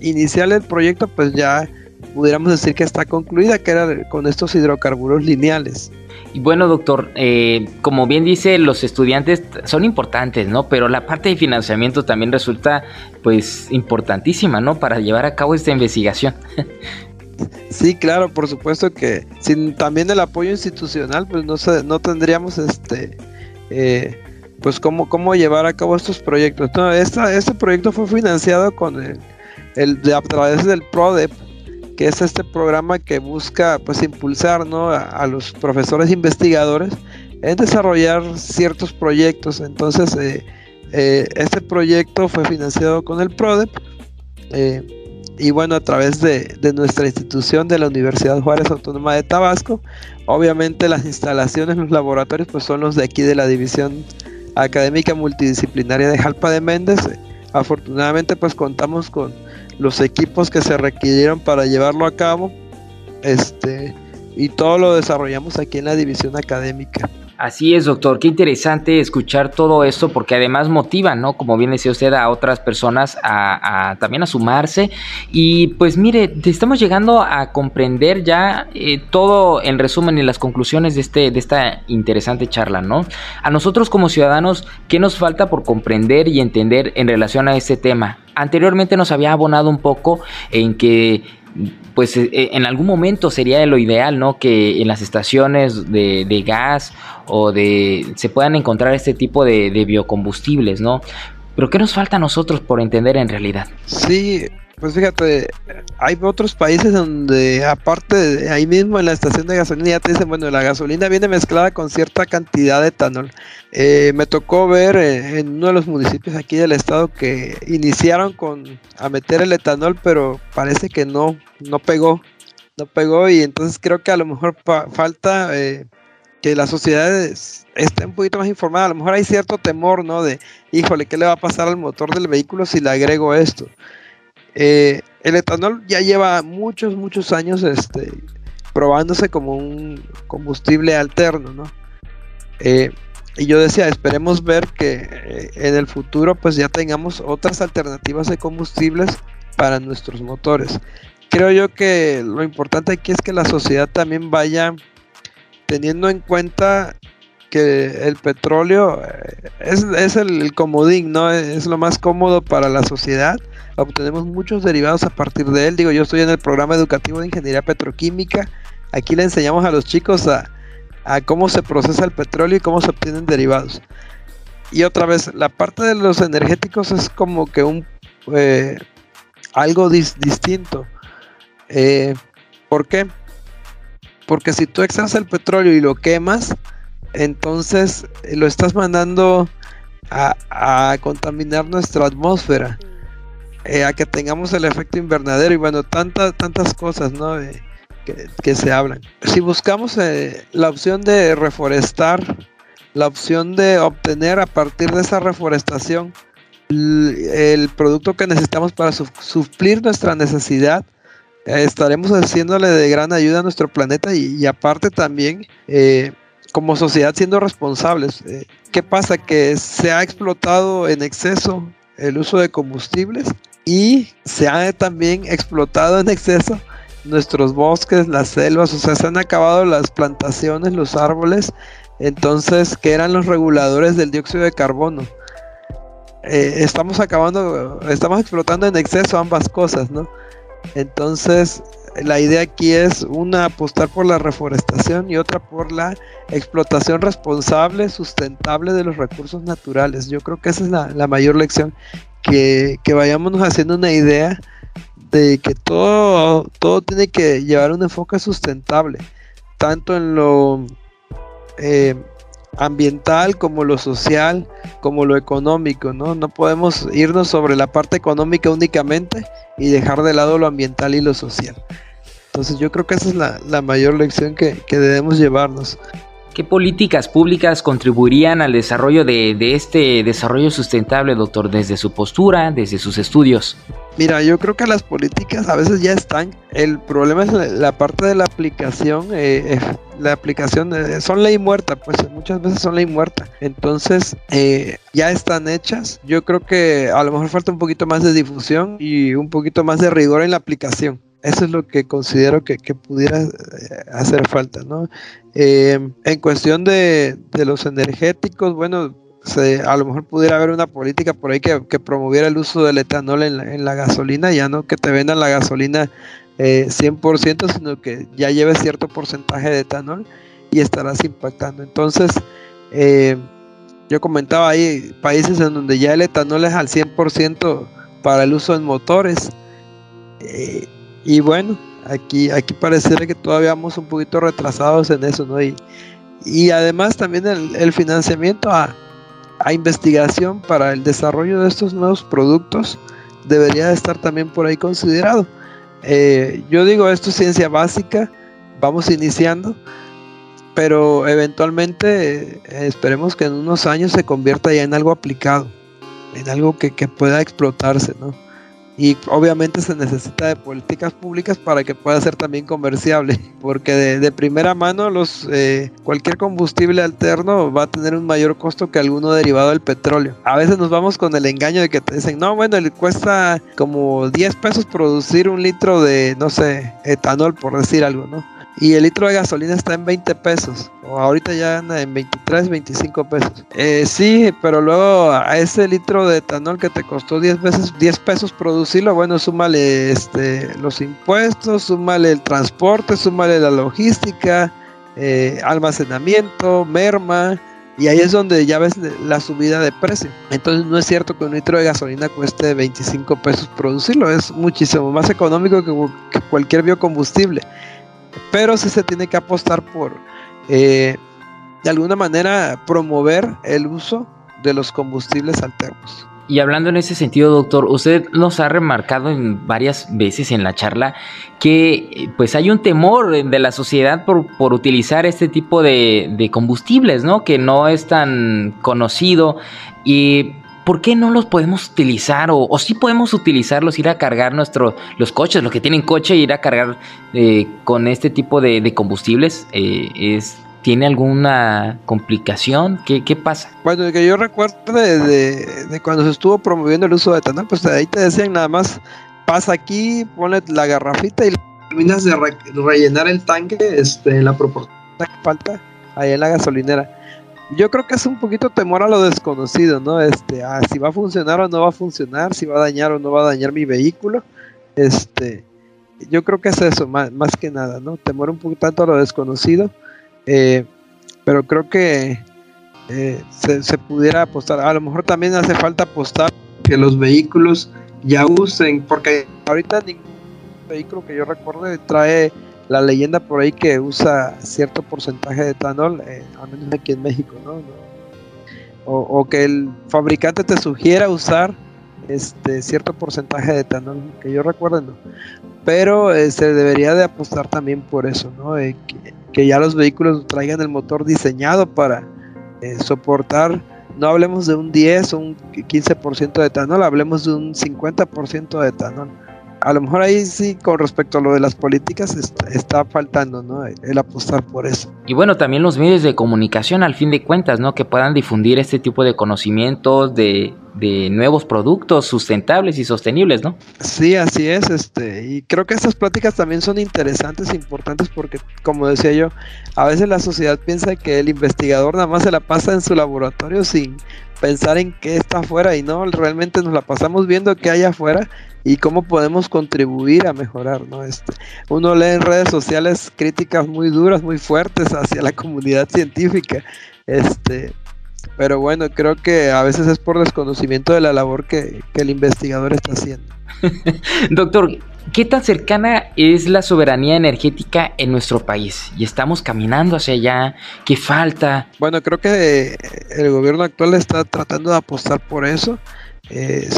inicial del proyecto pues ya pudiéramos decir que está concluida, que era con estos hidrocarburos lineales. Y bueno, doctor, eh, como bien dice, los estudiantes son importantes, ¿no? Pero la parte de financiamiento también resulta, pues, importantísima, ¿no? Para llevar a cabo esta investigación. Sí, claro, por supuesto que sin también el apoyo institucional, pues no, no tendríamos este, eh, pues cómo, cómo llevar a cabo estos proyectos. No, este proyecto fue financiado con el, el a través del PRODEP, que es este programa que busca pues impulsar ¿no? a, los profesores investigadores en desarrollar ciertos proyectos. Entonces, eh, eh, este proyecto fue financiado con el PRODEP. Eh, y bueno, a través de, nuestra institución de la Universidad Juárez Autónoma de Tabasco, obviamente las instalaciones, los laboratorios, pues son los de aquí de la División Académica Multidisciplinaria de Jalpa de Méndez. Afortunadamente, pues contamos con los equipos que se requirieron para llevarlo a cabo. Este, y todo lo desarrollamos aquí en la división académica. Así es, doctor. Qué interesante escuchar todo esto porque además motiva, ¿no? Como bien decía usted, a otras personas a, también a sumarse. Y pues mire, estamos llegando a comprender ya eh, todo en resumen y las conclusiones de, este, de esta interesante charla, ¿no? A nosotros como ciudadanos, ¿qué nos falta por comprender y entender en relación a este tema? Anteriormente nos había abonado un poco en que pues eh, eh, en algún momento sería lo ideal, ¿no? Que en las estaciones de, gas o de se puedan encontrar este tipo de, de, biocombustibles, ¿no? Pero ¿qué nos falta a nosotros por entender en realidad? Sí, pues fíjate, hay otros países donde aparte ahí mismo en la estación de gasolina ya te dicen, bueno, la gasolina viene mezclada con cierta cantidad de etanol. Eh, me tocó ver eh, en uno de los municipios aquí del estado que iniciaron con a meter el etanol, pero parece que no, no pegó, no pegó y entonces creo que a lo mejor falta eh, que la sociedad esté un poquito más informada. A lo mejor hay cierto temor, ¿no? De, híjole, ¿qué le va a pasar al motor del vehículo si le agrego esto? Eh, el etanol ya lleva muchos, muchos años este, probándose como un combustible alterno, ¿no? Eh, y yo decía, esperemos ver que eh, en el futuro pues ya tengamos otras alternativas de combustibles para nuestros motores. Creo yo que lo importante aquí es que la sociedad también vaya teniendo en cuenta que el petróleo es, es el, comodín, ¿no? Es lo más cómodo para la sociedad obtenemos muchos derivados a partir de él. Digo, yo estoy en el programa educativo de ingeniería petroquímica. Aquí le enseñamos a los chicos a, cómo se procesa el petróleo y cómo se obtienen derivados. Y otra vez, la parte de los energéticos es como que un eh, algo distinto. Eh, ¿Por qué? Porque si tú extras el petróleo y lo quemas, entonces lo estás mandando a, a contaminar nuestra atmósfera. Eh, a que tengamos el efecto invernadero y bueno, tantas, tantas cosas, ¿no? Eh, que, se hablan. Si buscamos eh, la opción de reforestar, la opción de obtener a partir de esa reforestación el, producto que necesitamos para suplir nuestra necesidad, estaremos haciéndole de gran ayuda a nuestro planeta y, aparte también como sociedad siendo responsables. ¿Qué pasa? Que se ha explotado en exceso el uso de combustibles y se han también explotado en exceso nuestros bosques, las selvas, o sea, se han acabado las plantaciones, los árboles, entonces, que eran los reguladores del dióxido de carbono. Eh, estamos acabando, estamos explotando en exceso ambas cosas, ¿no? Entonces, la idea aquí es una apostar por la reforestación y otra por la explotación responsable, sustentable de los recursos naturales. Yo creo que esa es la, la mayor lección que, que vayamos haciendo una idea de que todo, todo tiene que llevar un enfoque sustentable, tanto en lo eh, ambiental como lo social, como lo económico, ¿no? No podemos irnos sobre la parte económica únicamente y dejar de lado lo ambiental y lo social. Entonces yo creo que esa es la, la mayor lección que, que debemos llevarnos. ¿Qué políticas públicas contribuirían al desarrollo de, este desarrollo sustentable, doctor, desde su postura, desde sus estudios? Mira, yo creo que las políticas a veces ya están. El problema es la, parte de la aplicación. Eh, eh, la aplicación eh, son ley muerta, pues muchas veces son ley muerta. Entonces ya están hechas. Yo creo que a lo mejor falta un poquito más de difusión y un poquito más de rigor en la aplicación. Eso es lo que considero que, pudiera eh, hacer falta, ¿no? Eh, en cuestión de, los energéticos, bueno, a lo mejor pudiera haber una política por ahí que, promoviera el uso del etanol en la, gasolina, ya no que te vendan la gasolina 100%, sino que ya lleve cierto porcentaje de etanol y estarás impactando. Entonces, yo comentaba ahí países en donde ya el etanol es al 100% para el uso en motores. Y bueno, aquí, aquí pareciera que todavía vamos un poquito retrasados en eso, ¿no? Y, y además también el, financiamiento a, investigación para el desarrollo de estos nuevos productos debería estar también por ahí considerado. Eh, yo digo, esto es ciencia básica, vamos iniciando, pero eventualmente eh, esperemos que en unos años se convierta ya en algo aplicado, en algo que, que pueda explotarse, ¿no? Y obviamente se necesita de políticas públicas para que pueda ser también comerciable porque de, primera mano los eh, cualquier combustible alterno va a tener un mayor costo que alguno derivado del petróleo. A veces nos vamos con el engaño de que te dicen no bueno le cuesta como 10 pesos producir un litro de no sé etanol por decir algo no y el litro de gasolina está en 20 pesos. O ahorita ya anda en 23, 25 pesos. Eh, sí, pero luego a ese litro de etanol que te costó 10 veces 10 pesos producirlo, bueno, súmale este, los impuestos, súmale el transporte, súmale la logística, eh, almacenamiento, merma. Y ahí es donde ya ves la subida de precio. Entonces no es cierto que un litro de gasolina cueste 25 pesos producirlo. Es muchísimo más económico que cualquier biocombustible pero sí se tiene que apostar por, eh, de alguna manera, promover el uso de los combustibles alternos. Y hablando en ese sentido, doctor, usted nos ha remarcado en varias veces en la charla que pues hay un temor de la sociedad por, por utilizar este tipo de, de, combustibles, ¿no? Que no es tan conocido y ¿por qué no los podemos utilizar? O, sí podemos utilizarlos, ir a cargar nuestros los coches, los que tienen coche, ir a cargar eh, con este tipo de, combustibles. Eh, es, ¿Tiene alguna complicación? ¿Qué, ¿Qué, pasa? Bueno, que yo recuerdo de, cuando se estuvo promoviendo el uso de etanol, pues ahí te decían nada más, pasa aquí, pone la garrafita y terminas de rellenar el tanque, este, la proporción que falta ahí en la gasolinera yo creo que es un poquito temor a lo desconocido, ¿no? Este, a si va a funcionar o no va a funcionar, si va a dañar o no va a dañar mi vehículo. Este, yo creo que es eso, más, más que nada, ¿no? Temor un poco tanto a lo desconocido. Eh, pero creo que eh, se, se, pudiera apostar. A lo mejor también hace falta apostar que los vehículos ya usen, porque ahorita ningún vehículo que yo recuerde trae la leyenda por ahí que usa cierto porcentaje de etanol, eh, al menos aquí en México, ¿no? O, que el fabricante te sugiera usar este cierto porcentaje de etanol, que yo recuerdo no. Pero eh, se debería de apostar también por eso, ¿no? Eh, que, ya los vehículos traigan el motor diseñado para soportar, no hablemos de un 10 o un 15% de etanol, hablemos de un 50% de etanol a lo mejor ahí sí, con respecto a lo de las políticas, está, faltando, ¿no? El apostar por eso. Y bueno, también los medios de comunicación, al fin de cuentas, ¿no? Que puedan difundir este tipo de conocimientos, de, de nuevos productos sustentables y sostenibles, ¿no? Sí, así es, este, y creo que estas pláticas también son interesantes e importantes porque, como decía yo, a veces la sociedad piensa que el investigador nada más se la pasa en su laboratorio sin pensar en qué está afuera y no, realmente nos la pasamos viendo qué hay afuera y cómo podemos contribuir a mejorar, ¿no? Este, uno lee en redes sociales críticas muy duras, muy fuertes hacia la comunidad científica, este, pero bueno, creo que a veces es por desconocimiento de la labor que, que el investigador está haciendo. Doctor, ¿qué tan cercana es la soberanía energética en nuestro país? Y estamos caminando hacia allá, ¿qué falta? Bueno, creo que el gobierno actual está tratando de apostar por eso. Eh,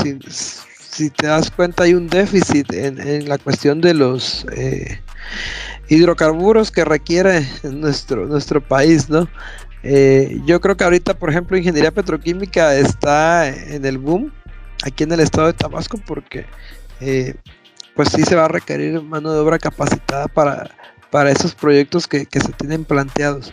si te das cuenta hay un déficit en, la cuestión de los eh, hidrocarburos que requiere nuestro, nuestro país, ¿no? Eh, yo creo que ahorita, por ejemplo, ingeniería petroquímica está en el boom aquí en el estado de Tabasco porque eh, pues sí se va a requerir mano de obra capacitada para, para esos proyectos que, se tienen planteados.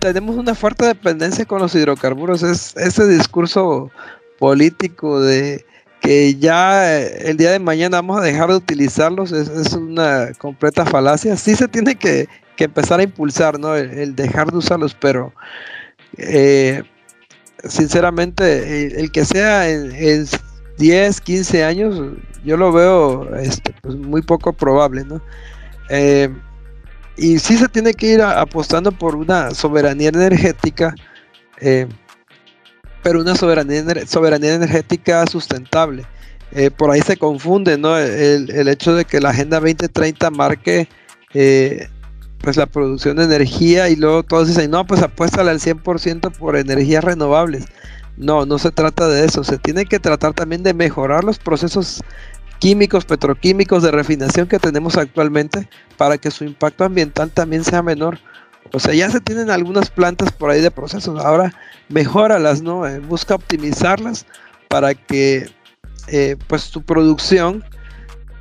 tenemos una fuerte dependencia con los hidrocarburos, es ese discurso político de que ya eh, el día de mañana vamos a dejar de utilizarlos es, una completa falacia. Sí se tiene que, empezar a impulsar, ¿no? El, dejar de usarlos, pero eh, sinceramente el, que sea en, 10, 15 años yo lo veo este, pues muy poco probable, ¿no? Eh, y sí se tiene que ir apostando por una soberanía energética, eh, pero una soberanía, soberanía energética sustentable. Por ahí se confunde ¿no? el, hecho de que la Agenda 2030 marque pues la producción de energía y luego todos dicen, no, pues apuéstale al 100% por energías renovables. No, no se trata de eso, se tiene que tratar también de mejorar los procesos químicos, petroquímicos de refinación que tenemos actualmente para que su impacto ambiental también sea menor. O sea, ya se tienen algunas plantas por ahí de procesos, ahora mejóralas, ¿no? Eh, busca optimizarlas para que eh, pues tu producción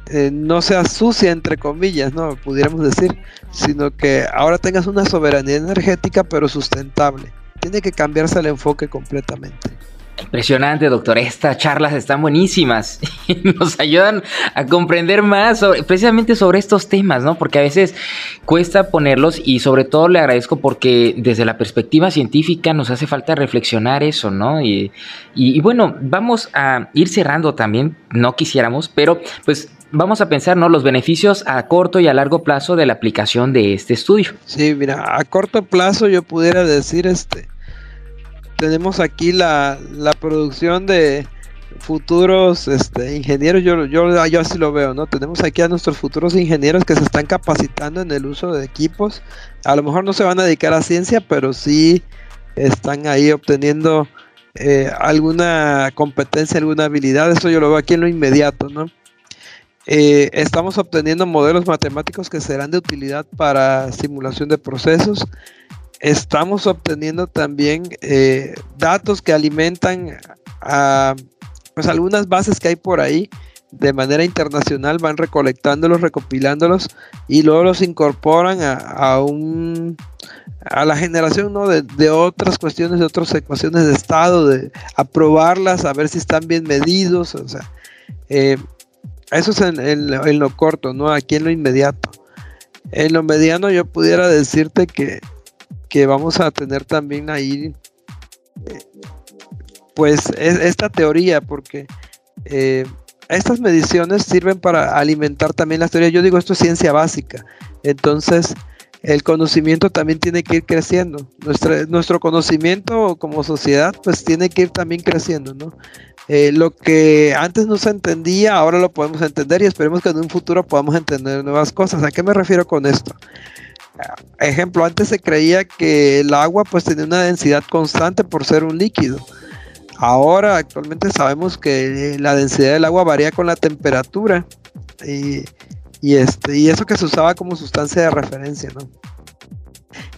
eh, no sea sucia, entre comillas, ¿no? Pudiéramos decir, sino que ahora tengas una soberanía energética pero sustentable. Tiene que cambiarse el enfoque completamente. Impresionante, doctor. Estas charlas están buenísimas nos ayudan a comprender más precisamente sobre estos temas, ¿no? Porque a veces cuesta ponerlos y sobre todo le agradezco porque desde la perspectiva científica nos hace falta reflexionar eso, ¿no? Y, bueno, vamos a ir cerrando también, no quisiéramos, pero pues vamos a pensar, ¿no? Los beneficios a corto y a largo plazo de la aplicación de este estudio. Sí, mira, a corto plazo yo pudiera decir este tenemos aquí la, producción de futuros este, ingenieros, yo, yo, yo así lo veo, ¿no? Tenemos aquí a nuestros futuros ingenieros que se están capacitando en el uso de equipos. A lo mejor no se van a dedicar a ciencia, pero sí están ahí obteniendo eh, alguna competencia, alguna habilidad. Eso yo lo veo aquí en lo inmediato, ¿no? Eh, estamos obteniendo modelos matemáticos que serán de utilidad para simulación de procesos estamos obteniendo también eh, datos que alimentan a pues algunas bases que hay por ahí de manera internacional van recolectándolos, recopilándolos y luego los incorporan a, un a la generación ¿no? de, otras cuestiones, de otras ecuaciones de estado, de aprobarlas, a ver si están bien medidos, o sea, eh, eso es en, en, lo corto, ¿no? Aquí en lo inmediato. En lo mediano yo pudiera decirte que que vamos a tener también ahí, pues esta teoría, porque eh, estas mediciones sirven para alimentar también las teorías. Yo digo, esto es ciencia básica. Entonces, el conocimiento también tiene que ir creciendo. Nuestro, nuestro conocimiento como sociedad, pues tiene que ir también creciendo, ¿no? Eh, lo que antes no se entendía, ahora lo podemos entender y esperemos que en un futuro podamos entender nuevas cosas. ¿A qué me refiero con esto? Ejemplo, antes se creía que el agua pues tenía una densidad constante por ser un líquido. Ahora actualmente sabemos que la densidad del agua varía con la temperatura y, este, y eso que se usaba como sustancia de referencia, ¿no?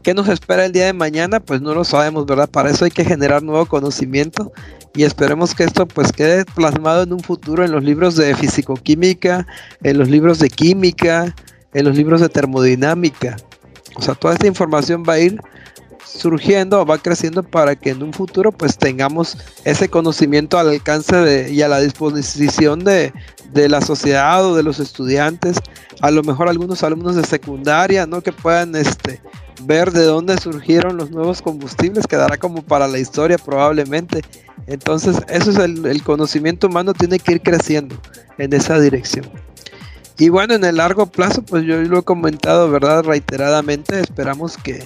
¿Qué nos espera el día de mañana? Pues no lo sabemos, ¿verdad? Para eso hay que generar nuevo conocimiento y esperemos que esto pues quede plasmado en un futuro en los libros de fisicoquímica, en los libros de química, en los libros de termodinámica. O sea, toda esta información va a ir surgiendo, va creciendo para que en un futuro pues tengamos ese conocimiento al alcance de, y a la disposición de, la sociedad o de los estudiantes, a lo mejor algunos alumnos de secundaria, ¿no? Que puedan este, ver de dónde surgieron los nuevos combustibles, quedará como para la historia probablemente. Entonces, eso es el, el conocimiento humano tiene que ir creciendo en esa dirección. Y bueno, en el largo plazo, pues yo lo he comentado, ¿verdad? Reiteradamente, esperamos que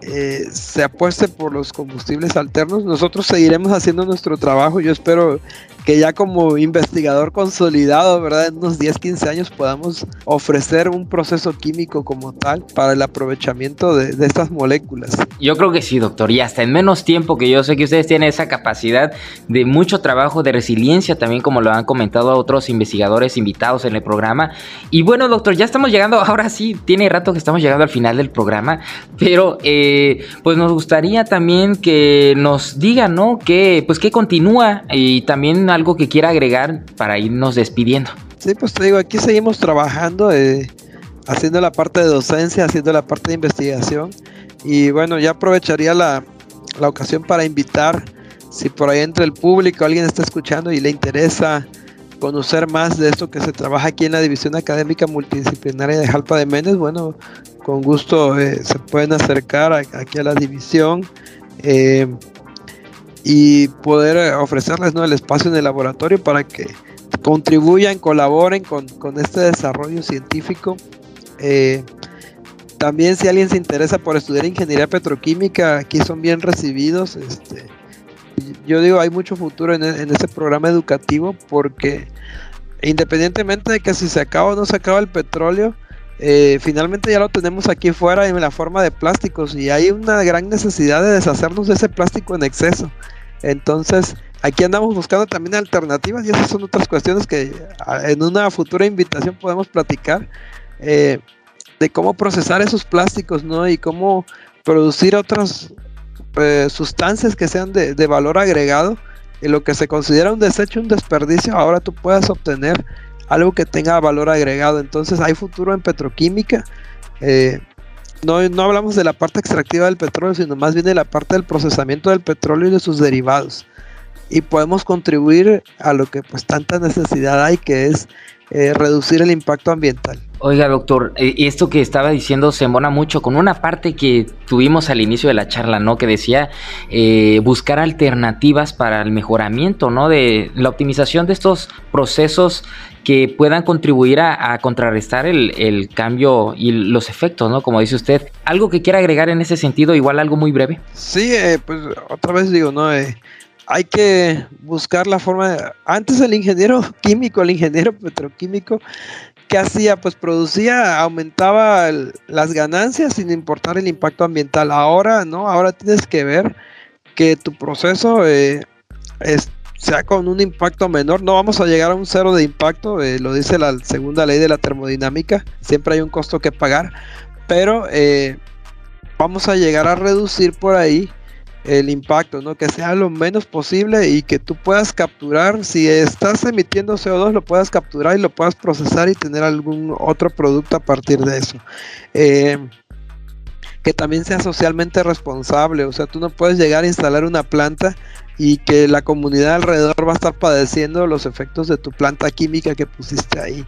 eh, se apueste por los combustibles alternos. Nosotros seguiremos haciendo nuestro trabajo. Yo espero que ya como investigador consolidado, ¿verdad? En unos 10, 15 años podamos ofrecer un proceso químico como tal para el aprovechamiento de, estas moléculas. Yo creo que sí, doctor, y hasta en menos tiempo que yo sé que ustedes tienen esa capacidad de mucho trabajo, de resiliencia también, como lo han comentado otros investigadores invitados en el programa. Y bueno, doctor, ya estamos llegando, ahora sí, tiene rato que estamos llegando al final del programa, pero eh, pues nos gustaría también que nos digan, ¿no? Que pues que continúa y también algo que quiera agregar para irnos despidiendo. Sí, pues te digo, aquí seguimos trabajando, eh, haciendo la parte de docencia, haciendo la parte de investigación. Y bueno, ya aprovecharía la, la ocasión para invitar, si por ahí entre el público, alguien está escuchando y le interesa conocer más de esto que se trabaja aquí en la División Académica Multidisciplinaria de Jalpa de Méndez, bueno, con gusto eh, se pueden acercar aquí a la división. Eh, y poder eh, ofrecerles ¿no? el espacio en el laboratorio para que contribuyan, colaboren con, este desarrollo científico. Eh, también si alguien se interesa por estudiar ingeniería petroquímica, aquí son bien recibidos. Este, yo digo, hay mucho futuro en, en este programa educativo porque independientemente de que si se acaba o no se acaba el petróleo, eh, finalmente ya lo tenemos aquí fuera en la forma de plásticos y hay una gran necesidad de deshacernos de ese plástico en exceso. Entonces, aquí andamos buscando también alternativas y esas son otras cuestiones que en una futura invitación podemos platicar eh, de cómo procesar esos plásticos, ¿no? Y cómo producir otras eh, sustancias que sean de, valor agregado y lo que se considera un desecho, un desperdicio, ahora tú puedas obtener algo que tenga valor agregado. Entonces hay futuro en petroquímica. Eh, no, no, hablamos de la parte extractiva del petróleo, sino más bien de la parte del procesamiento del petróleo y de sus derivados. Y podemos contribuir a lo que pues tanta necesidad hay, que es eh, reducir el impacto ambiental. Oiga, doctor, eh, esto que estaba diciendo se embona mucho con una parte que tuvimos al inicio de la charla, ¿no? Que decía eh, buscar alternativas para el mejoramiento, ¿no? De la optimización de estos procesos que puedan contribuir a, contrarrestar el, cambio y los efectos, ¿no? Como dice usted. ¿Algo que quiera agregar en ese sentido? Igual algo muy breve. Sí, pues otra vez digo, ¿no? Hay que buscar la forma de... Antes el ingeniero químico, el ingeniero petroquímico, ¿qué hacía? Pues producía, aumentaba las ganancias sin importar el impacto ambiental. Ahora, ¿no? Ahora tienes que ver que tu proceso eh, sea con un impacto menor. No vamos a llegar a un cero de impacto, eh, lo dice la segunda ley de la termodinámica. Siempre hay un costo que pagar, pero eh, vamos a llegar a reducir por ahí el impacto, ¿no? Que sea lo menos posible y que tú puedas capturar, si estás emitiendo CO2, lo puedas capturar y lo puedas procesar y tener algún otro producto a partir de eso. Eh, que también sea socialmente responsable, o sea, tú no puedes llegar a instalar una planta y que la comunidad alrededor va a estar padeciendo los efectos de tu planta química que pusiste ahí.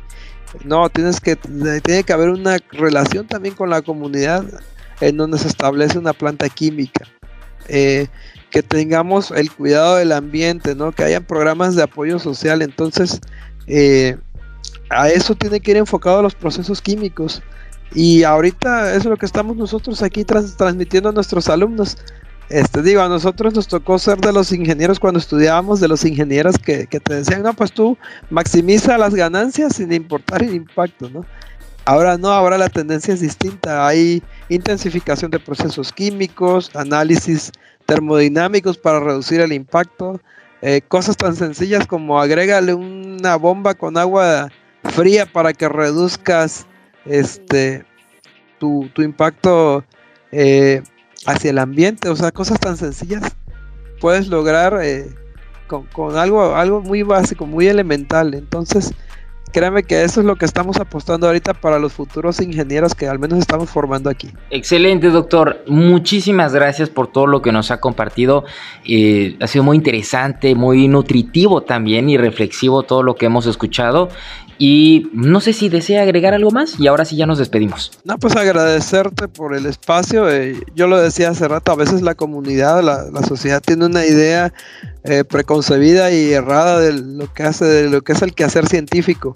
No, tienes que, tiene que haber una relación también con la comunidad en donde se establece una planta química. Eh, que tengamos el cuidado del ambiente, ¿no? Que hayan programas de apoyo social. Entonces, eh, a eso tiene que ir enfocado los procesos químicos. Y ahorita eso es lo que estamos nosotros aquí transmitiendo a nuestros alumnos. Este, digo, a nosotros nos tocó ser de los ingenieros cuando estudiábamos, de los ingenieros que, que te decían, no, pues tú maximiza las ganancias sin importar el impacto, ¿no? Ahora no, ahora la tendencia es distinta. Hay intensificación de procesos químicos, análisis termodinámicos para reducir el impacto, eh, cosas tan sencillas como agrégale una bomba con agua fría para que reduzcas este tu, impacto eh, hacia el ambiente, o sea, cosas tan sencillas puedes lograr eh, con, con, algo, algo muy básico, muy elemental. Entonces, créanme que eso es lo que estamos apostando ahorita para los futuros ingenieros que al menos estamos formando aquí. Excelente, doctor. Muchísimas gracias por todo lo que nos ha compartido. Eh, ha sido muy interesante, muy nutritivo también y reflexivo todo lo que hemos escuchado. Y no sé si desea agregar algo más y ahora sí ya nos despedimos. No, pues agradecerte por el espacio. Eh, yo lo decía hace rato, a veces la comunidad, la, la sociedad tiene una idea eh, preconcebida y errada de lo que hace, de lo que es el quehacer científico.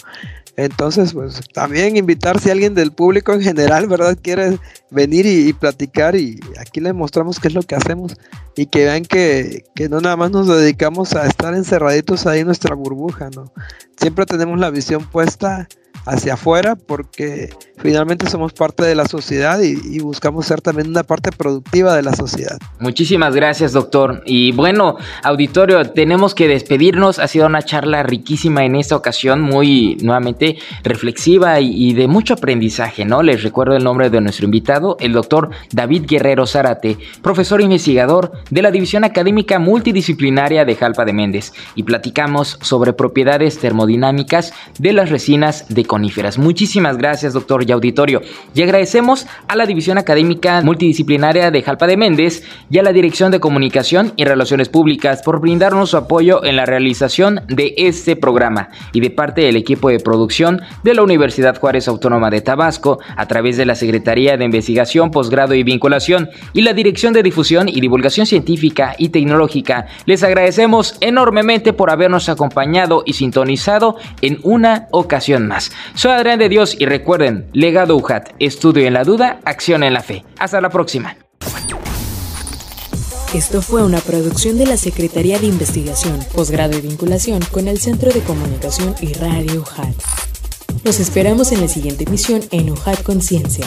Entonces, pues también invitar si alguien del público en general, ¿verdad? Quiere venir y, platicar y aquí les mostramos qué es lo que hacemos y que vean que, que, no nada más nos dedicamos a estar encerraditos ahí en nuestra burbuja, ¿no? Siempre tenemos la visión puesta hacia afuera porque finalmente somos parte de la sociedad y, buscamos ser también una parte productiva de la sociedad. Muchísimas gracias doctor. Y bueno, auditorio, tenemos que despedirnos. Ha sido una charla riquísima en esta ocasión, muy nuevamente reflexiva y, de mucho aprendizaje, ¿no? Les recuerdo el nombre de nuestro invitado, el doctor David Guerrero Zárate, profesor investigador de la División Académica Multidisciplinaria de Jalpa de Méndez. Y platicamos sobre propiedades termodinámicas de las resinas de coníferas. Muchísimas gracias, doctor y auditorio. Y agradecemos a la División Académica Multidisciplinaria de Jalpa de Méndez y a la Dirección de Comunicación y Relaciones Públicas por brindarnos su apoyo en la realización de este programa y de parte del equipo de producción de la Universidad Juárez Autónoma de Tabasco a través de la Secretaría de Investigación, Posgrado y Vinculación y la Dirección de Difusión y Divulgación Científica y Tecnológica. Les agradecemos enormemente por habernos acompañado y sintonizado en una ocasión más. Soy Adrián de Dios y recuerden, legado UJAT, estudio en la duda, acción en la fe. Hasta la próxima. Esto fue una producción de la Secretaría de Investigación, Posgrado y Vinculación con el Centro de Comunicación y Radio UJAT. Nos esperamos en la siguiente emisión en UJAT Conciencia.